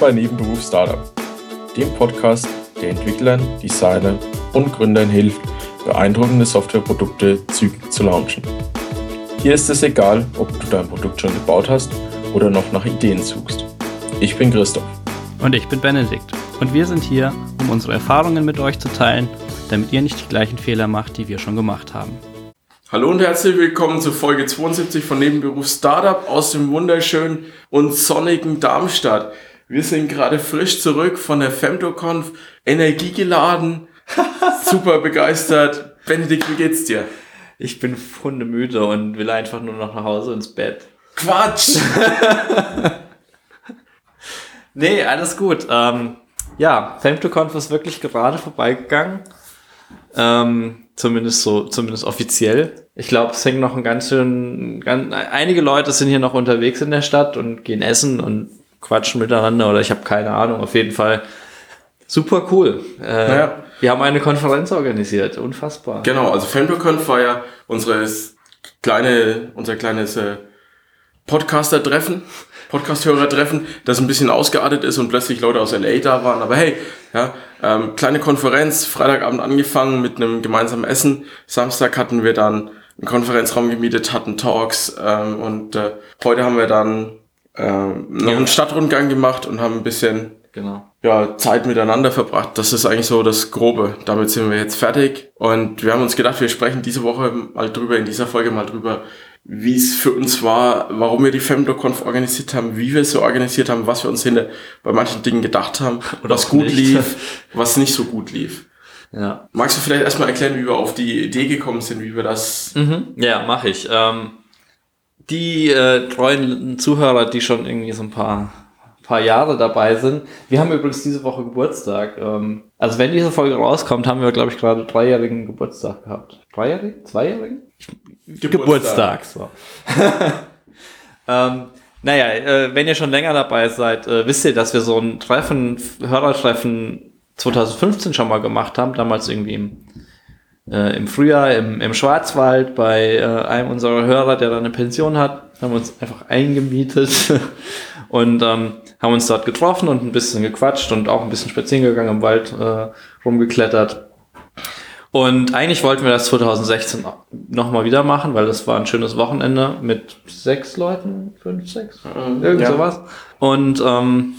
Bei Nebenberuf Startup, dem Podcast, der Entwicklern, Designern und Gründern hilft, beeindruckende Softwareprodukte zügig zu launchen. Hier ist es egal, ob du dein Produkt schon gebaut hast oder noch nach Ideen suchst. Ich bin Christoph. Und ich bin Benedikt. Und wir sind hier, um unsere Erfahrungen mit euch zu teilen, damit ihr nicht die gleichen Fehler macht, die wir schon gemacht haben. Hallo und herzlich willkommen zu Folge 72 von Nebenberuf Startup aus dem wunderschönen und sonnigen Darmstadt. Wir sind gerade frisch zurück von der FemtoConf, energiegeladen, super begeistert. Benedikt, wie geht's dir? Ich bin hundemüde und will einfach nur noch nach Hause ins Bett. Quatsch! nee, alles gut. Ähm, ja, FemtoConf ist wirklich gerade vorbeigegangen. Ähm, zumindest so, zumindest offiziell. Ich glaube, es hängt noch ein ganz schön, ganz, einige Leute sind hier noch unterwegs in der Stadt und gehen essen und quatschen miteinander oder ich habe keine Ahnung. Auf jeden Fall super cool. Äh, ja. Wir haben eine Konferenz organisiert, unfassbar. Genau, also FanboyConf war ja unseres kleine, unser kleines äh, Podcaster-Treffen. Podcast-Hörer-Treffen, das ein bisschen ausgeartet ist und plötzlich Leute aus LA da waren. Aber hey, ja, ähm, kleine Konferenz, Freitagabend angefangen mit einem gemeinsamen Essen. Samstag hatten wir dann einen Konferenzraum gemietet, hatten Talks ähm, und äh, heute haben wir dann ähm, noch ja. einen Stadtrundgang gemacht und haben ein bisschen genau. ja, Zeit miteinander verbracht. Das ist eigentlich so das Grobe. Damit sind wir jetzt fertig und wir haben uns gedacht, wir sprechen diese Woche mal drüber, in dieser Folge mal drüber, wie es für uns war, warum wir die FemdoConf organisiert haben, wie wir es so organisiert haben, was wir uns hinter bei manchen Dingen gedacht haben, Oder was gut nicht. lief, was nicht so gut lief. Ja. Magst du vielleicht erstmal erklären, wie wir auf die Idee gekommen sind, wie wir das. Mhm. Ja, mache ich. Ähm, die äh, treuen Zuhörer, die schon irgendwie so ein paar paar Jahre dabei sind. Wir haben übrigens diese Woche Geburtstag. Ähm, also wenn diese Folge rauskommt, haben wir, glaube ich, gerade dreijährigen Geburtstag gehabt. Dreijährigen? Zweijährigen? Geburtstag. Geburtstag so. ähm, naja, äh, wenn ihr schon länger dabei seid, äh, wisst ihr, dass wir so ein Treffen, Hörertreffen 2015 schon mal gemacht haben, damals irgendwie im, äh, im Frühjahr im, im Schwarzwald bei äh, einem unserer Hörer, der da eine Pension hat, haben wir uns einfach eingemietet und ähm, haben uns dort getroffen und ein bisschen gequatscht und auch ein bisschen spazieren gegangen im Wald äh, rumgeklettert. Und eigentlich wollten wir das 2016 nochmal wieder machen, weil das war ein schönes Wochenende mit sechs Leuten, fünf, sechs, mhm, irgend ja. sowas. Und ähm,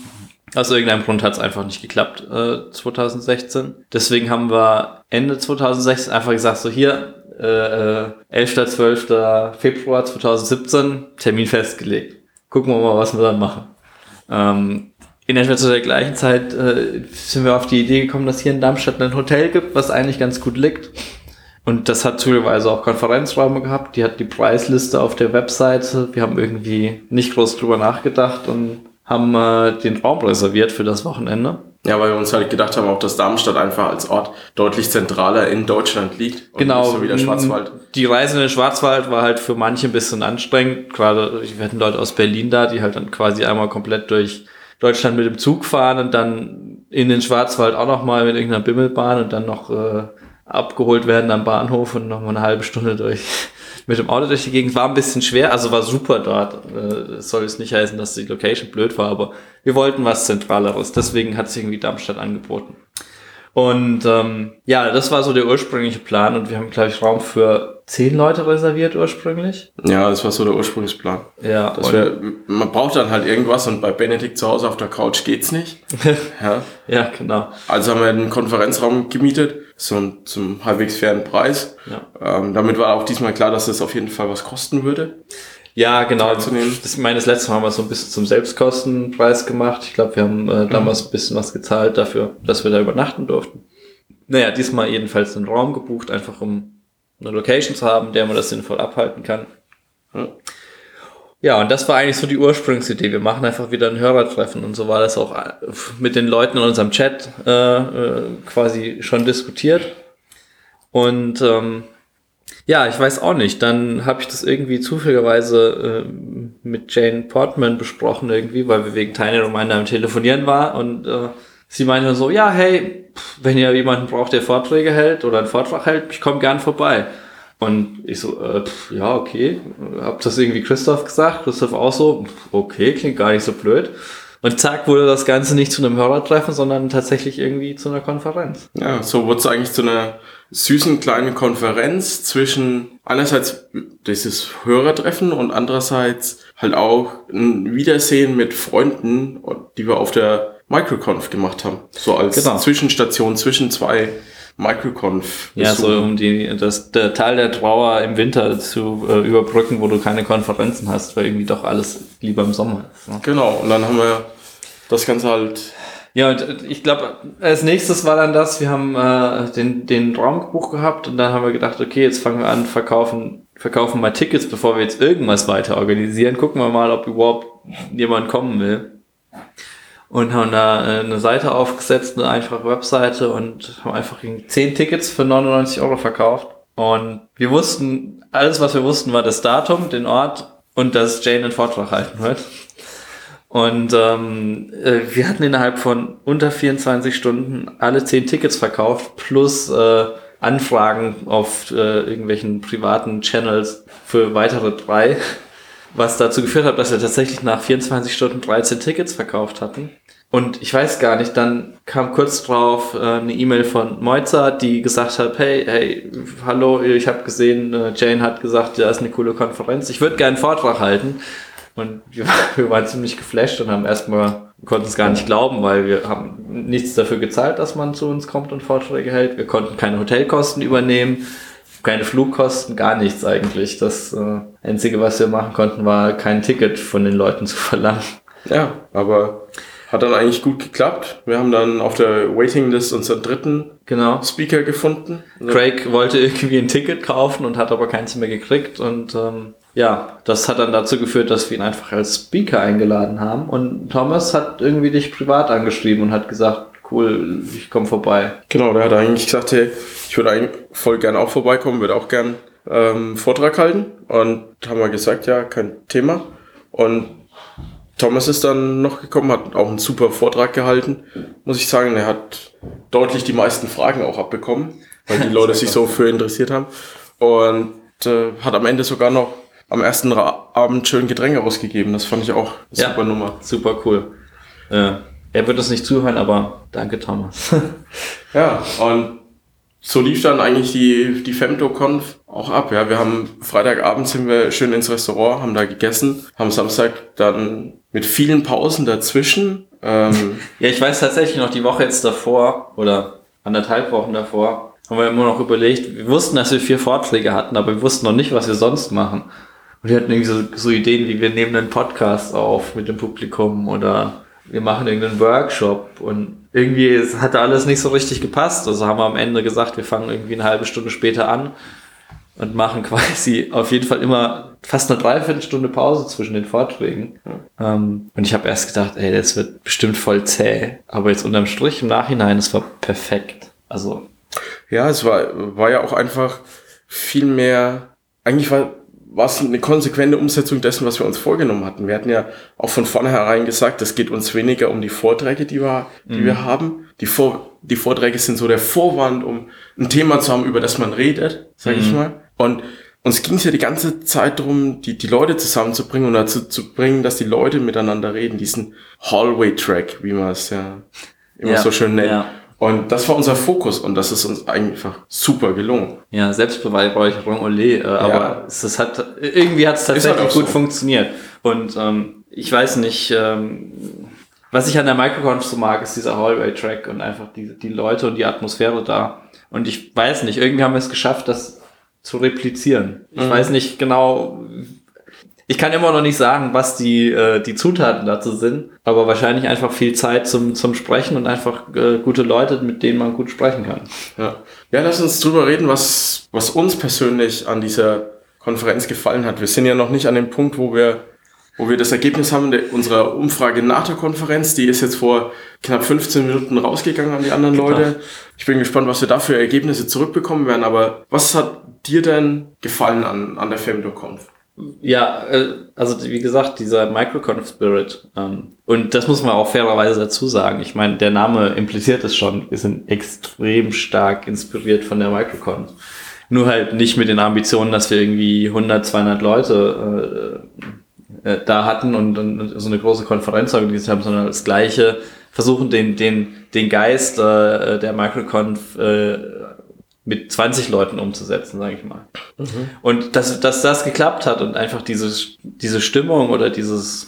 aus irgendeinem Grund hat es einfach nicht geklappt, äh, 2016. Deswegen haben wir Ende 2016 einfach gesagt, so hier, äh, 11. äh, 12. Februar 2017, Termin festgelegt. Gucken wir mal, was wir dann machen. Ähm, in etwa zu der gleichen Zeit äh, sind wir auf die Idee gekommen, dass hier in Darmstadt ein Hotel gibt, was eigentlich ganz gut liegt. Und das hat zufälligerweise auch Konferenzräume gehabt. Die hat die Preisliste auf der Webseite. Wir haben irgendwie nicht groß drüber nachgedacht und haben äh, den Raum reserviert für das Wochenende. Ja, weil wir uns halt gedacht haben, auch dass Darmstadt einfach als Ort deutlich zentraler in Deutschland liegt. genau. so wie der Schwarzwald. Die Reise in den Schwarzwald war halt für manche ein bisschen anstrengend. Gerade, wir hatten Leute aus Berlin da, die halt dann quasi einmal komplett durch Deutschland mit dem Zug fahren und dann in den Schwarzwald auch nochmal mit irgendeiner Bimmelbahn und dann noch äh, abgeholt werden am Bahnhof und nochmal eine halbe Stunde durch mit dem Auto durch die Gegend. War ein bisschen schwer, also war super dort. Äh, soll es nicht heißen, dass die Location blöd war, aber wir wollten was Zentraleres. Deswegen hat sich irgendwie Darmstadt angeboten. Und ähm, ja, das war so der ursprüngliche Plan und wir haben, glaube ich, Raum für zehn Leute reserviert ursprünglich. Ja, das war so der Ursprungsplan. Ja. Das wär, man braucht dann halt irgendwas und bei Benedikt zu Hause auf der Couch geht's nicht. ja. ja, genau. Also haben wir einen Konferenzraum gemietet, so zum halbwegs fairen Preis. Ja. Ähm, damit war auch diesmal klar, dass das auf jeden Fall was kosten würde. Ja, genau. Das, ich meine, das letzte Mal haben wir so ein bisschen zum Selbstkostenpreis gemacht. Ich glaube, wir haben äh, damals mhm. ein bisschen was gezahlt dafür, dass wir da übernachten durften. Naja, diesmal jedenfalls einen Raum gebucht, einfach um eine Location zu haben, der man das sinnvoll abhalten kann. Mhm. Ja, und das war eigentlich so die Ursprungsidee. Wir machen einfach wieder ein Hörertreffen und so war das auch äh, mit den Leuten in unserem Chat äh, äh, quasi schon diskutiert. Und ähm, ja, ich weiß auch nicht. Dann habe ich das irgendwie zufälligerweise äh, mit Jane Portman besprochen irgendwie, weil wir wegen Tiny Reminder am Telefonieren war und äh, sie meinte so, ja, hey, wenn ihr jemanden braucht, der Vorträge hält oder einen Vortrag hält, ich komme gern vorbei. Und ich so, äh, pff, ja, okay. Hab das irgendwie Christoph gesagt. Christoph auch so, okay, klingt gar nicht so blöd. Und zack, wurde das Ganze nicht zu einem Hörertreffen, sondern tatsächlich irgendwie zu einer Konferenz. Ja, so wurde es eigentlich zu einer süßen kleinen Konferenz zwischen einerseits dieses Hörertreffen und andererseits halt auch ein Wiedersehen mit Freunden, die wir auf der Microconf gemacht haben. So als Genau. Zwischenstation zwischen zwei Microconf. Ja, so um die, das, der Teil der Trauer im Winter zu äh, überbrücken, wo du keine Konferenzen hast, weil irgendwie doch alles lieber im Sommer ist. Ne? Genau, und dann haben wir das Ganze halt Ja, und äh, ich glaube, als nächstes war dann das, wir haben äh, den, den Raum gebucht gehabt und dann haben wir gedacht, okay, jetzt fangen wir an, verkaufen, verkaufen mal Tickets, bevor wir jetzt irgendwas weiter organisieren. Gucken wir mal, ob überhaupt jemand kommen will. Und haben da äh, eine Seite aufgesetzt, eine einfache Webseite und haben einfach 10 Tickets für 99 Euro verkauft. Und wir wussten, alles was wir wussten war das Datum, den Ort und dass Jane einen Vortrag halten wird. Und ähm, äh, wir hatten innerhalb von unter 24 Stunden alle 10 Tickets verkauft, plus äh, Anfragen auf äh, irgendwelchen privaten Channels für weitere drei, was dazu geführt hat, dass wir tatsächlich nach 24 Stunden 13 Tickets verkauft hatten. Und ich weiß gar nicht, dann kam kurz drauf äh, eine E-Mail von Moiza, die gesagt hat, hey, hey, hallo, ich habe gesehen, äh, Jane hat gesagt, da ist eine coole Konferenz, ich würde gerne einen Vortrag halten. Und wir, waren ziemlich geflasht und haben erstmal, konnten es gar nicht glauben, weil wir haben nichts dafür gezahlt, dass man zu uns kommt und Vorträge hält. Wir konnten keine Hotelkosten übernehmen, keine Flugkosten, gar nichts eigentlich. Das äh, Einzige, was wir machen konnten, war kein Ticket von den Leuten zu verlangen. Ja, aber hat dann eigentlich gut geklappt. Wir haben dann auf der Waitinglist unseren dritten Genau. Speaker gefunden. Craig wollte irgendwie ein Ticket kaufen und hat aber keins mehr gekriegt und ähm, ja, das hat dann dazu geführt, dass wir ihn einfach als Speaker eingeladen haben und Thomas hat irgendwie dich privat angeschrieben und hat gesagt, cool, ich komme vorbei. Genau, der hat eigentlich gesagt, hey, ich würde eigentlich voll gern auch vorbeikommen, würde auch gern ähm, Vortrag halten. Und haben wir gesagt, ja, kein Thema. Und Thomas ist dann noch gekommen, hat auch einen super Vortrag gehalten. Muss ich sagen, er hat deutlich die meisten Fragen auch abbekommen, weil die Leute sich so für interessiert haben. Und äh, hat am Ende sogar noch am ersten Abend schön Getränke ausgegeben. Das fand ich auch eine Ja. super Nummer. Super cool. Äh, er wird es nicht zuhören, aber danke Thomas. Ja, und so lief dann eigentlich die, die FemtoConf auch ab. Ja, wir haben Freitagabend sind wir schön ins Restaurant, haben da gegessen, haben Samstag dann mit vielen Pausen dazwischen. Ähm, Ja, ich weiß tatsächlich noch die Woche jetzt davor oder anderthalb Wochen davor haben wir immer noch überlegt, wir wussten, dass wir vier Vorträge hatten, aber wir wussten noch nicht, was wir sonst machen. Und wir hatten irgendwie so, so Ideen, wie wir nehmen einen Podcast auf mit dem Publikum oder wir machen irgendeinen Workshop und irgendwie es hatte alles nicht so richtig gepasst. Also haben wir am Ende gesagt, wir fangen irgendwie eine halbe Stunde später an und machen quasi auf jeden Fall immer fast eine Dreiviertelstunde Pause zwischen den Vorträgen. Ähm, und ich habe erst gedacht, ey, das wird bestimmt voll zäh. Aber jetzt unterm Strich im Nachhinein, es war perfekt. Also, ja, es war, war ja auch einfach viel mehr, eigentlich war, war es eine konsequente Umsetzung dessen, was wir uns vorgenommen hatten. Wir hatten ja auch von vornherein gesagt, es geht uns weniger um die Vorträge, die wir, die wir haben. Die, Vor die Vorträge sind so der Vorwand, um ein Thema zu haben, über das man redet, sag ich mal. Und uns ging es ja die ganze Zeit darum, die, die Leute zusammenzubringen und dazu zu bringen, dass die Leute miteinander reden. Diesen Hallway-Track, wie man es ja immer Ja, so schön nennt. ja. Und das war unser Fokus und das ist uns einfach super gelungen. ja, Selbstbeweihräucherung, ole, äh, aber es, es hat, irgendwie hat es tatsächlich halt gut so. funktioniert. Und ähm, ich weiß nicht, ähm, was ich an der Microconf so mag, ist dieser Hallway-Track und einfach die, die Leute und die Atmosphäre da. Und ich weiß nicht, irgendwie haben wir es geschafft, das zu replizieren. Ich Mhm. weiß nicht genau, ich kann immer noch nicht sagen, was die, äh, die Zutaten dazu sind, aber wahrscheinlich einfach viel Zeit zum, zum Sprechen und einfach äh, gute Leute, mit denen man gut sprechen kann. Ja. ja, lass uns drüber reden, was, was uns persönlich an dieser Konferenz gefallen hat. Wir sind ja noch nicht an dem Punkt, wo wir, wo wir das Ergebnis haben der, unserer Umfrage nach der Konferenz. Die ist jetzt vor knapp 15 Minuten rausgegangen an die anderen Leute. Ich bin gespannt, was wir da für Ergebnisse zurückbekommen werden. Aber was hat dir denn gefallen an, an der FemdoConf? Ja, äh, also wie gesagt, dieser Microconf Spirit. Ähm, und das muss man auch fairerweise dazu sagen. Ich meine, der Name impliziert es schon. Wir sind extrem stark inspiriert von der Microconf. Nur halt nicht mit den Ambitionen, dass wir irgendwie 100, 200 Leute äh, äh, da hatten und, und so eine große Konferenz organisiert haben, sondern das Gleiche versuchen, den, den, den Geist äh, der Microconf äh, mit 20 Leuten umzusetzen, sage ich mal. Mhm. Und dass, dass das geklappt hat und einfach diese, diese Stimmung oder dieses,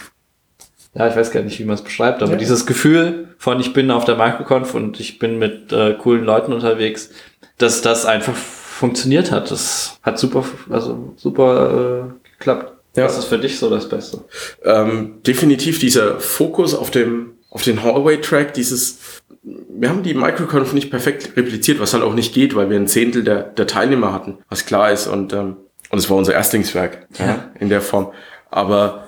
ja, ich weiß gar nicht, wie man es beschreibt, aber ja. dieses Gefühl von, ich bin auf der Microconf und ich bin mit äh, coolen Leuten unterwegs, dass das einfach funktioniert hat. Das hat super, also super äh, geklappt. Ja. Was ist für dich so das Beste? Ähm, definitiv dieser Fokus auf dem, auf den Hallway-Track, dieses, wir haben die Microconf nicht perfekt repliziert, was halt auch nicht geht, weil wir ein Zehntel der, der Teilnehmer hatten, was klar ist und, ähm, und es war unser Erstlingswerk ja. ja. in der Form. Aber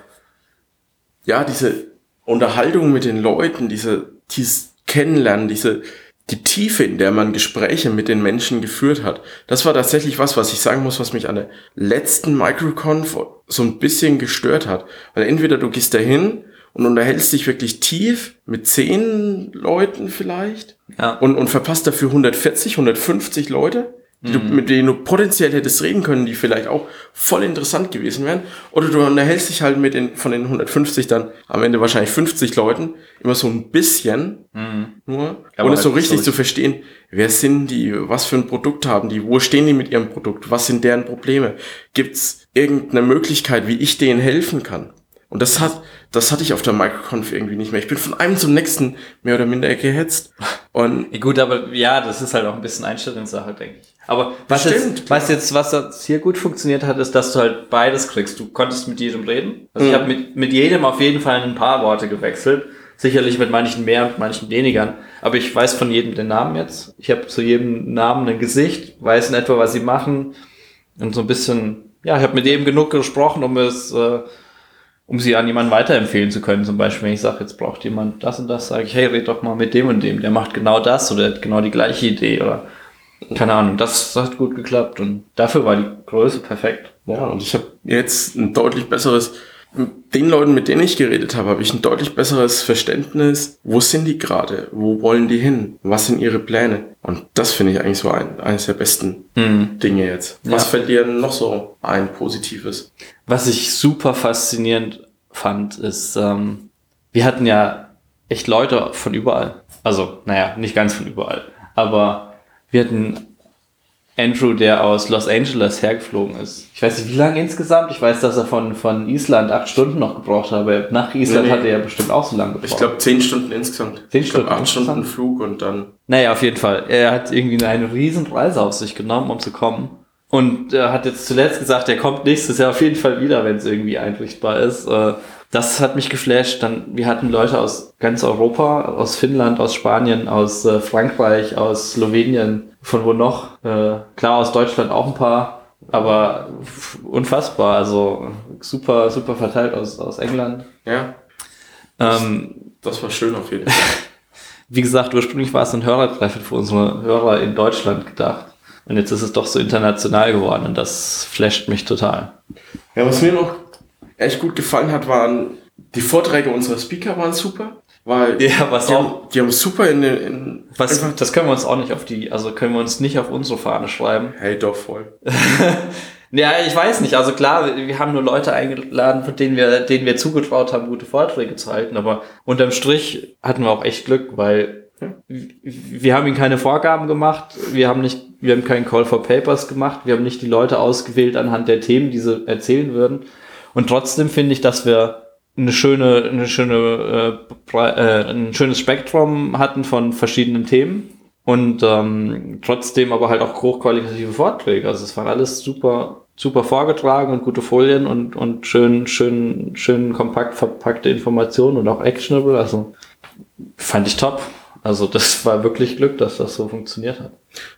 ja, diese Unterhaltung mit den Leuten, diese, dieses Kennenlernen, diese, die Tiefe, in der man Gespräche mit den Menschen geführt hat, das war tatsächlich was, was ich sagen muss, was mich an der letzten Microconf so ein bisschen gestört hat. Weil entweder du gehst dahin und unterhältst dich wirklich tief mit zehn Leuten vielleicht ja. und, und verpasst dafür 140, 150 Leute du, mhm. mit denen du potenziell hättest reden können, die vielleicht auch voll interessant gewesen wären. Oder du unterhältst dich halt mit den, von den 150 dann am Ende wahrscheinlich 50 Leuten immer so ein bisschen mhm. nur, Aber ohne so halt richtig so zu verstehen, wer sind die, was für ein Produkt haben die, wo stehen die mit ihrem Produkt, was sind deren Probleme, gibt's irgendeine Möglichkeit, wie ich denen helfen kann. Und das hat, das hatte ich auf der Microconf irgendwie nicht mehr. Ich bin von einem zum nächsten mehr oder minder gehetzt. Und ja, gut, aber ja, das ist halt auch ein bisschen Einstellungssache, denke ich. Aber was jetzt, was jetzt, was jetzt hier gut funktioniert hat, ist, dass du halt beides kriegst. Du konntest mit jedem reden. Also mhm. ich habe mit, mit jedem auf jeden Fall ein paar Worte gewechselt. Sicherlich mit manchen mehr und manchen weniger. Aber ich weiß von jedem den Namen jetzt. Ich habe zu jedem Namen ein Gesicht, weiß in etwa, was sie machen. Und so ein bisschen, ja, ich habe mit jedem genug gesprochen, um es äh, um sie an jemanden weiterempfehlen zu können. Zum Beispiel, wenn ich sage, jetzt braucht jemand das und das, sage ich, hey, red doch mal mit dem und dem, der macht genau das oder hat genau die gleiche Idee oder keine Ahnung, das hat gut geklappt und dafür war die Größe perfekt. Ja, und ich habe jetzt ein deutlich besseres den Leuten, mit denen ich geredet habe, habe ich ein deutlich besseres Verständnis, wo sind die gerade, wo wollen die hin, was sind ihre Pläne. Und das finde ich eigentlich so ein, eines der besten mhm. Dinge jetzt. Was ja. fällt dir noch so ein Positives? Was ich super faszinierend fand, ist, ähm, wir hatten ja echt Leute von überall. Also, naja, nicht ganz von überall. Aber wir hatten Andrew, der aus Los Angeles hergeflogen ist. Ich weiß nicht, wie lange insgesamt. Ich weiß, dass er von, von Island acht Stunden noch gebraucht hat, aber nach Island nee, nee. hat er ja bestimmt auch so lange gebraucht. Ich glaube, zehn Stunden insgesamt. Zehn Stunden? Glaub, acht Stunden Flug und dann. Naja, auf jeden Fall. Er hat irgendwie eine riesen Reise auf sich genommen, um zu kommen. Und er hat jetzt zuletzt gesagt, er kommt nächstes Jahr auf jeden Fall wieder, wenn es irgendwie einrichtbar ist. Äh, das hat mich geflasht. Dann, wir hatten Leute aus ganz Europa, aus Finnland, aus Spanien, aus äh, Frankreich, aus Slowenien, von wo noch? Äh, klar, aus Deutschland auch ein paar, aber unfassbar. Also super, super verteilt aus, aus England. Ja. Ähm, das war schön auf jeden Fall. Wie gesagt, ursprünglich war es ein Hörertreffen für unsere Hörer in Deutschland gedacht. Und jetzt ist es doch so international geworden und das flasht mich total. Ja, was mir noch echt gut gefallen hat, waren die Vorträge unserer Speaker waren super. Weil ja, was die, auch, haben, die haben super in, in was, das können wir uns auch nicht auf die, also können wir uns nicht auf unsere Fahne schreiben. Hey, doch voll. ja, ich weiß nicht. Also klar, wir haben nur Leute eingeladen, von denen wir, denen wir zugetraut haben, gute Vorträge zu halten. Aber unterm Strich hatten wir auch echt Glück, weil wir haben ihnen keine Vorgaben gemacht. Wir haben nicht, wir haben keinen Call for Papers gemacht. Wir haben nicht die Leute ausgewählt anhand der Themen, die sie erzählen würden. Und trotzdem finde ich, dass wir eine schöne, eine schöne, äh, äh, ein schönes Spektrum hatten von verschiedenen Themen und ähm, trotzdem aber halt auch hochqualitative Vorträge. Also es waren alles super, super vorgetragen und gute Folien und, und schön, schön, schön kompakt verpackte Informationen und auch actionable. Also fand ich top. Also das war wirklich Glück, dass das so funktioniert hat.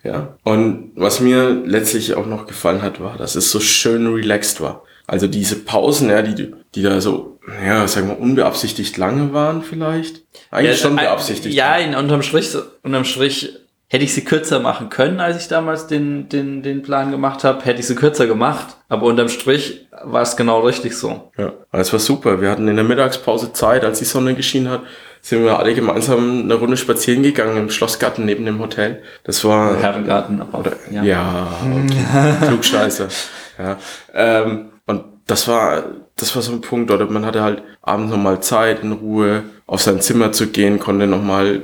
Ja. Und was mir letztlich auch noch gefallen hat, war, dass es so schön relaxed war. Also diese Pausen, ja, die, die da so, ja, sagen wir, unbeabsichtigt lange waren vielleicht. Eigentlich ja, schon beabsichtigt. Ja, in, unterm Strich, unterm Strich hätte ich sie kürzer machen können, als ich damals den, den, den Plan gemacht habe, hätte ich sie kürzer gemacht. Aber unterm Strich war es genau richtig so. Ja, es war super. Wir hatten in der Mittagspause Zeit, als die Sonne geschienen hat, sind wir alle gemeinsam eine Runde spazieren gegangen im Schlossgarten neben dem Hotel. Das war. Herrengarten, aber. Oder, ja, ja okay. Klugscheiße. Ja. Ähm, und das war, das war so ein Punkt, oder man hatte halt abends nochmal Zeit, in Ruhe auf sein Zimmer zu gehen, konnte nochmal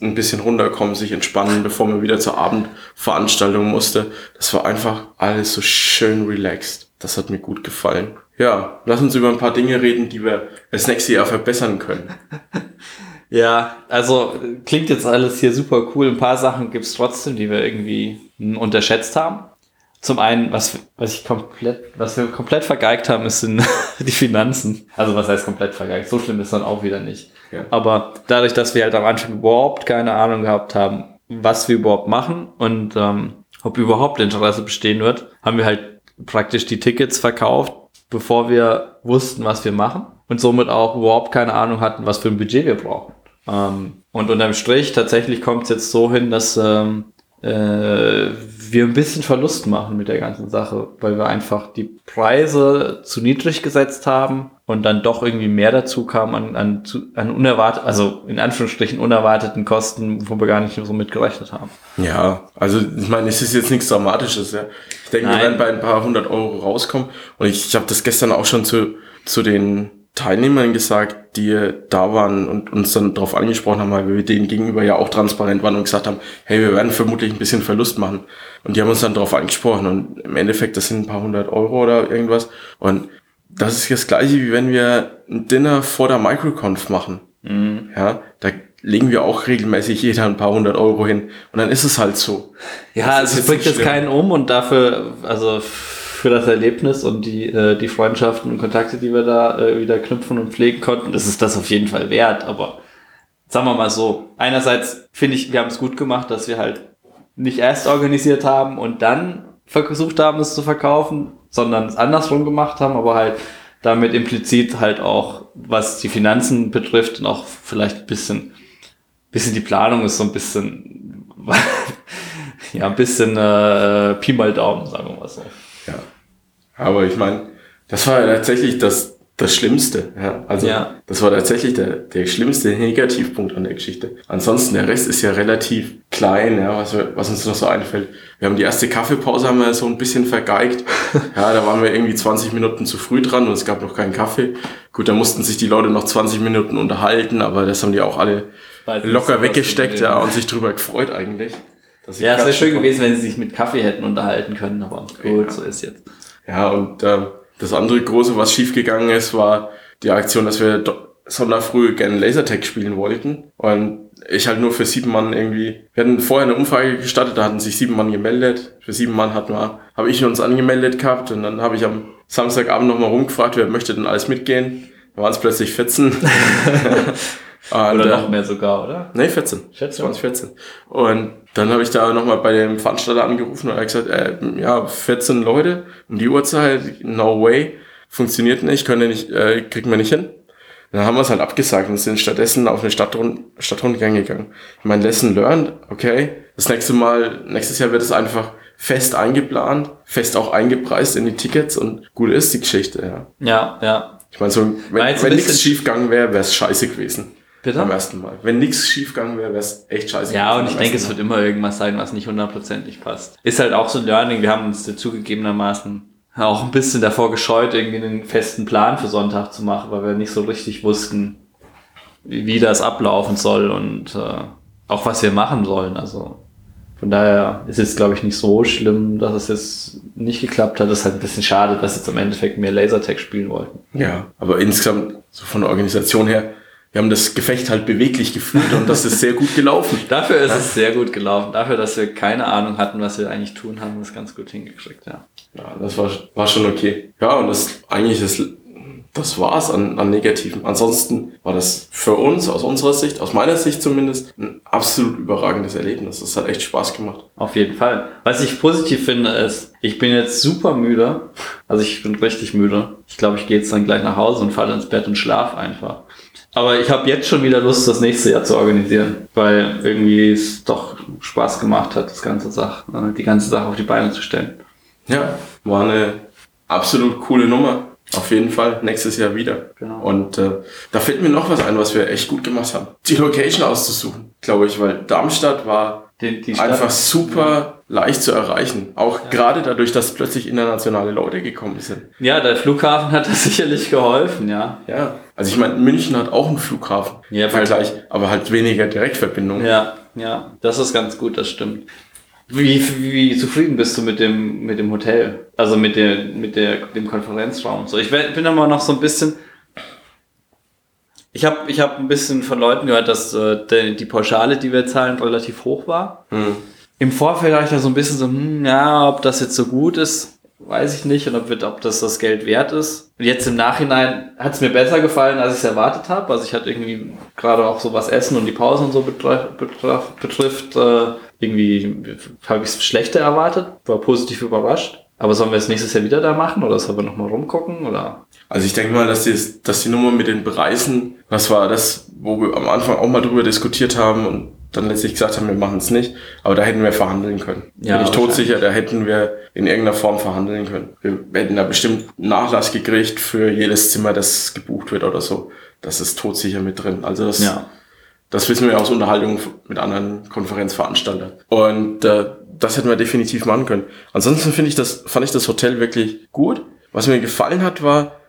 ein bisschen runterkommen, sich entspannen, bevor man wieder zur Abendveranstaltung musste. Das war einfach alles so schön relaxed. Das hat mir gut gefallen. Ja, lass uns über ein paar Dinge reden, die wir das nächste Jahr verbessern können. ja, also klingt jetzt alles hier super cool. Ein paar Sachen gibt's trotzdem, die wir irgendwie unterschätzt haben. Zum einen, was, was ich komplett, was wir komplett vergeigt haben, ist sind die Finanzen. Also was heißt komplett vergeigt? So schlimm ist dann auch wieder nicht. Ja. Aber dadurch, dass wir halt am Anfang überhaupt keine Ahnung gehabt haben, was wir überhaupt machen und ähm, ob überhaupt Interesse bestehen wird, haben wir halt praktisch die Tickets verkauft, bevor wir wussten, was wir machen und somit auch überhaupt keine Ahnung hatten, was für ein Budget wir brauchen. Ähm, und unterm Strich tatsächlich kommt es jetzt so hin, dass ähm, äh, wir ein bisschen Verlust machen mit der ganzen Sache, weil wir einfach die Preise zu niedrig gesetzt haben und dann doch irgendwie mehr dazu kam an, an, an unerwartet, also in Anführungsstrichen unerwarteten Kosten, wo wir gar nicht so mit gerechnet haben. Ja, also ich meine, es ist jetzt nichts Dramatisches. Ja. Ich denke, Nein. wir werden bei ein paar hundert Euro rauskommen und ich, ich habe das gestern auch schon zu, zu den Teilnehmern gesagt, die da waren und uns dann darauf angesprochen haben, weil wir denen gegenüber ja auch transparent waren und gesagt haben, hey, wir werden vermutlich ein bisschen Verlust machen. Und die haben uns dann darauf angesprochen und im Endeffekt, das sind ein paar hundert Euro oder irgendwas. Und das ist das gleiche, wie wenn wir ein Dinner vor der Microconf machen. Mhm. Ja, da legen wir auch regelmäßig jeder ein paar hundert Euro hin. Und dann ist es halt so. Ja, es bringt jetzt keinen um und dafür, also für das Erlebnis und die, äh, die Freundschaften und Kontakte, die wir da äh, wieder knüpfen und pflegen konnten, das ist das auf jeden Fall wert. Aber sagen wir mal so, einerseits finde ich, wir haben es gut gemacht, dass wir halt nicht erst organisiert haben und dann versucht haben, es zu verkaufen, sondern es andersrum gemacht haben, aber halt damit implizit halt auch, was die Finanzen betrifft und auch vielleicht ein bisschen, bisschen die Planung ist so ein bisschen, ja, ein bisschen äh, Pi mal Daumen, sagen wir mal so. Ja. Aber ich meine, das war ja tatsächlich das, das Schlimmste. Ja? Also ja. das war tatsächlich der, der schlimmste Negativpunkt an der Geschichte. Ansonsten, der Rest ist ja relativ klein, ja, was, wir, was uns noch so einfällt. Wir haben die erste Kaffeepause haben wir so ein bisschen vergeigt. Ja, da waren wir irgendwie 20 Minuten zu früh dran und es gab noch keinen Kaffee. Gut, da mussten sich die Leute noch 20 Minuten unterhalten, aber das haben die auch alle locker weggesteckt ja, und sich drüber gefreut eigentlich. Ja, es wäre schön gewesen, wenn sie sich mit Kaffee hätten unterhalten können, aber gut, ja. so ist jetzt. Ja, und äh, das andere große, was schiefgegangen ist, war die Aktion, dass wir sonderfrüh gerne Lasertag spielen wollten. Und ich halt nur für sieben Mann irgendwie. Wir hatten vorher eine Umfrage gestartet, da hatten sich sieben Mann gemeldet. Für sieben Mann hatten wir, habe ich uns angemeldet gehabt und dann habe ich am Samstagabend nochmal rumgefragt, wer möchte denn alles mitgehen. Da waren es plötzlich 14. Und, oder noch mehr sogar, oder? Nee, 14. 14. 20, 14. Und dann habe ich da nochmal bei dem Veranstalter angerufen und er hat gesagt, äh, ja, 14 Leute um die Uhrzeit, no way, funktioniert nicht, können nicht, äh, kriegen wir nicht hin. dann haben wir es halt abgesagt und sind stattdessen auf eine Stadtrund Stadtrundgang gegangen. Ich meine, Lesson learned, okay. Das nächste Mal, nächstes Jahr wird es einfach fest eingeplant, fest auch eingepreist in die Tickets und gut ist die Geschichte, ja. Ja, ja. Ich meine, so, wenn, wenn nichts schief gegangen wäre, wäre es scheiße gewesen. Bitte? Beim ersten Mal. Wenn nichts schief gegangen wäre, wäre es echt scheiße. Ja, und ich denke, es wird immer irgendwas sein, was nicht hundertprozentig passt. Ist halt auch so ein Learning. Wir haben uns zugegebenermaßen auch ein bisschen davor gescheut, irgendwie einen festen Plan für Sonntag zu machen, weil wir nicht so richtig wussten, wie das ablaufen soll und äh, auch was wir machen sollen. Also von daher ist es, glaube ich, nicht so schlimm, dass es jetzt nicht geklappt hat. Es ist halt ein bisschen schade, dass jetzt im Endeffekt mehr Lasertag spielen wollten. Ja, aber insgesamt, so von der Organisation her, wir haben das Gefecht halt beweglich geführt und das ist sehr gut gelaufen. Dafür ist ja. es sehr gut gelaufen. Dafür, dass wir keine Ahnung hatten, was wir eigentlich tun, haben wir es ganz gut hingekriegt, ja. Ja, das war, war schon okay. Ja, und das eigentlich das, das war's an, an Negativen. Ansonsten war das für uns, aus unserer Sicht, aus meiner Sicht zumindest, ein absolut überragendes Erlebnis. Das hat echt Spaß gemacht. Auf jeden Fall. Was ich positiv finde, ist, ich bin jetzt super müde. Also ich bin richtig müde. Ich glaube, ich gehe jetzt dann gleich nach Hause und falle ins Bett und schlaf einfach. Aber ich habe jetzt schon wieder Lust, das nächste Jahr zu organisieren, weil irgendwie es doch Spaß gemacht hat, das ganze Sache, äh, die ganze Sache auf die Beine zu stellen. Ja, war eine absolut coole Nummer. Auf jeden Fall nächstes Jahr wieder. Genau. Und äh, da fällt mir noch was ein, was wir echt gut gemacht haben. Die Location auszusuchen, glaube ich, weil Darmstadt war die Stadt- einfach super leicht zu erreichen. Auch gerade dadurch, dass plötzlich internationale Leute gekommen sind. Ja, der Flughafen hat das sicherlich geholfen, ja. Ja. Also ich meine, München hat auch einen Flughafen. Ja, im Vergleich, aber halt weniger Direktverbindungen. Ja, ja, das ist ganz gut, das stimmt. Wie, wie zufrieden bist du mit dem, mit dem Hotel? Also mit der, mit der, dem Konferenzraum? So, ich bin immer noch so ein bisschen. Ich habe ich hab ein bisschen von Leuten gehört, dass äh, die, Pauschale, die wir zahlen, relativ hoch war. Hm. Im Vorfeld war ich da so ein bisschen so, hm, ja, ob das jetzt so gut ist, weiß ich nicht. Und ob, ob das das Geld wert ist. Und jetzt im Nachhinein hat es mir besser gefallen, als ich es erwartet habe. Also ich hatte irgendwie gerade auch so was Essen und die Pausen und so betraf, betrifft, äh, irgendwie habe ich es schlechter erwartet, war positiv überrascht. Aber sollen wir es nächstes Jahr wieder da machen oder sollen wir nochmal rumgucken? Oder? Also ich denke mal, dass die, dass die Nummer mit den Preisen, das war das, wo wir am Anfang auch mal drüber diskutiert haben und dann letztlich gesagt haben, wir machen es nicht. Aber da hätten wir verhandeln können. Ja, Bin ich todsicher, da hätten wir in irgendeiner Form verhandeln können. Wir hätten da bestimmt Nachlass gekriegt für jedes Zimmer, das gebucht wird oder so. Das ist todsicher mit drin. Also das, Ja. Das wissen wir aus Unterhaltungen mit anderen Konferenzveranstaltern. Und äh, das hätten wir definitiv machen können. Ansonsten finde ich das, fand ich das Hotel wirklich gut. Was mir gefallen hat, war,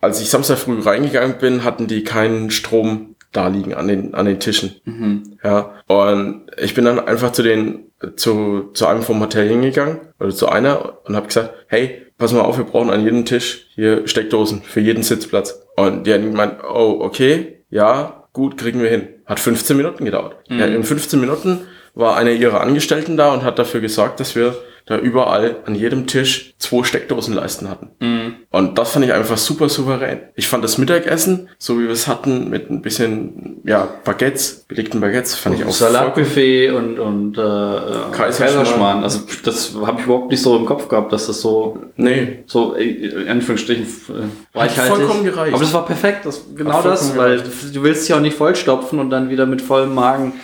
als ich Samstag früh reingegangen bin, hatten die keinen Strom da liegen an den, an den Tischen. Mhm. Ja. Und ich bin dann einfach zu den, zu, zu einem vom Hotel hingegangen, oder zu einer, und habe gesagt, hey, pass mal auf, wir brauchen an jedem Tisch hier Steckdosen für jeden Sitzplatz. Und die haben gemeint, oh, okay, ja, gut, kriegen wir hin. Hat 15 Minuten gedauert. Ja, in 15 Minuten war einer ihrer Angestellten da und hat dafür gesorgt, dass wir da überall an jedem Tisch zwei Steckdosenleisten hatten. Mhm. Und das fand ich einfach super souverän. Ich fand das Mittagessen, so wie wir es hatten, mit ein bisschen, ja, Baguettes, belegten Baguettes, fand ich auch Salatbuffet und, und äh, Kaiserschmarrn. Kaiserschmarrn. Also das habe ich überhaupt nicht so im Kopf gehabt, dass das so Nee, so äh, in Anführungsstrichen äh, reichhaltig. vollkommen gereicht. Aber das war perfekt, das, genau das, weil du willst dich auch nicht vollstopfen und dann wieder mit vollem Magen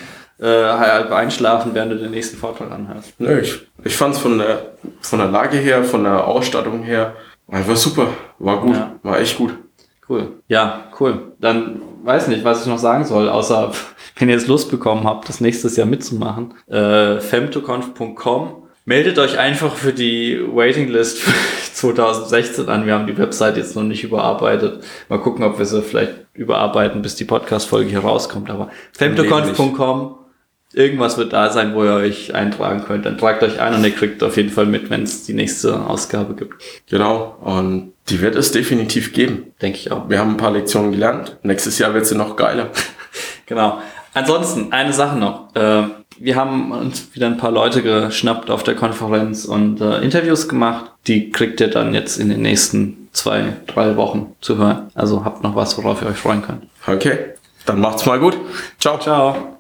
äh, halb einschlafen, während du den nächsten Vortrag anhörst. nö, ich, ich fand es von der, von der Lage her, von der Ausstattung her, einfach super. War gut, Ja. war echt gut. Cool. Ja, cool. Dann weiß nicht, was ich noch sagen soll, außer wenn ihr jetzt Lust bekommen habt, das nächstes Jahr mitzumachen. Äh, femtoconf.com. Meldet euch einfach für die Waitinglist für 2016 an. Wir haben die Website jetzt noch nicht überarbeitet. Mal gucken, ob wir sie vielleicht überarbeiten, bis die Podcast-Folge hier rauskommt. Aber femtoconf.com. Irgendwas wird da sein, wo ihr euch eintragen könnt. Dann tragt euch ein und ihr kriegt auf jeden Fall mit, wenn es die nächste Ausgabe gibt. Genau. Und die wird es definitiv geben. Denke ich auch. Wir haben ein paar Lektionen gelernt. Nächstes Jahr wird sie noch geiler. Genau. Ansonsten, eine Sache noch. Äh, wir haben uns wieder ein paar Leute geschnappt auf der Konferenz und äh, Interviews gemacht. Die kriegt ihr dann jetzt in den nächsten zwei, drei Wochen zu hören. Also habt noch was, worauf ihr euch freuen könnt. Okay, dann macht's mal gut. Ciao. Ciao.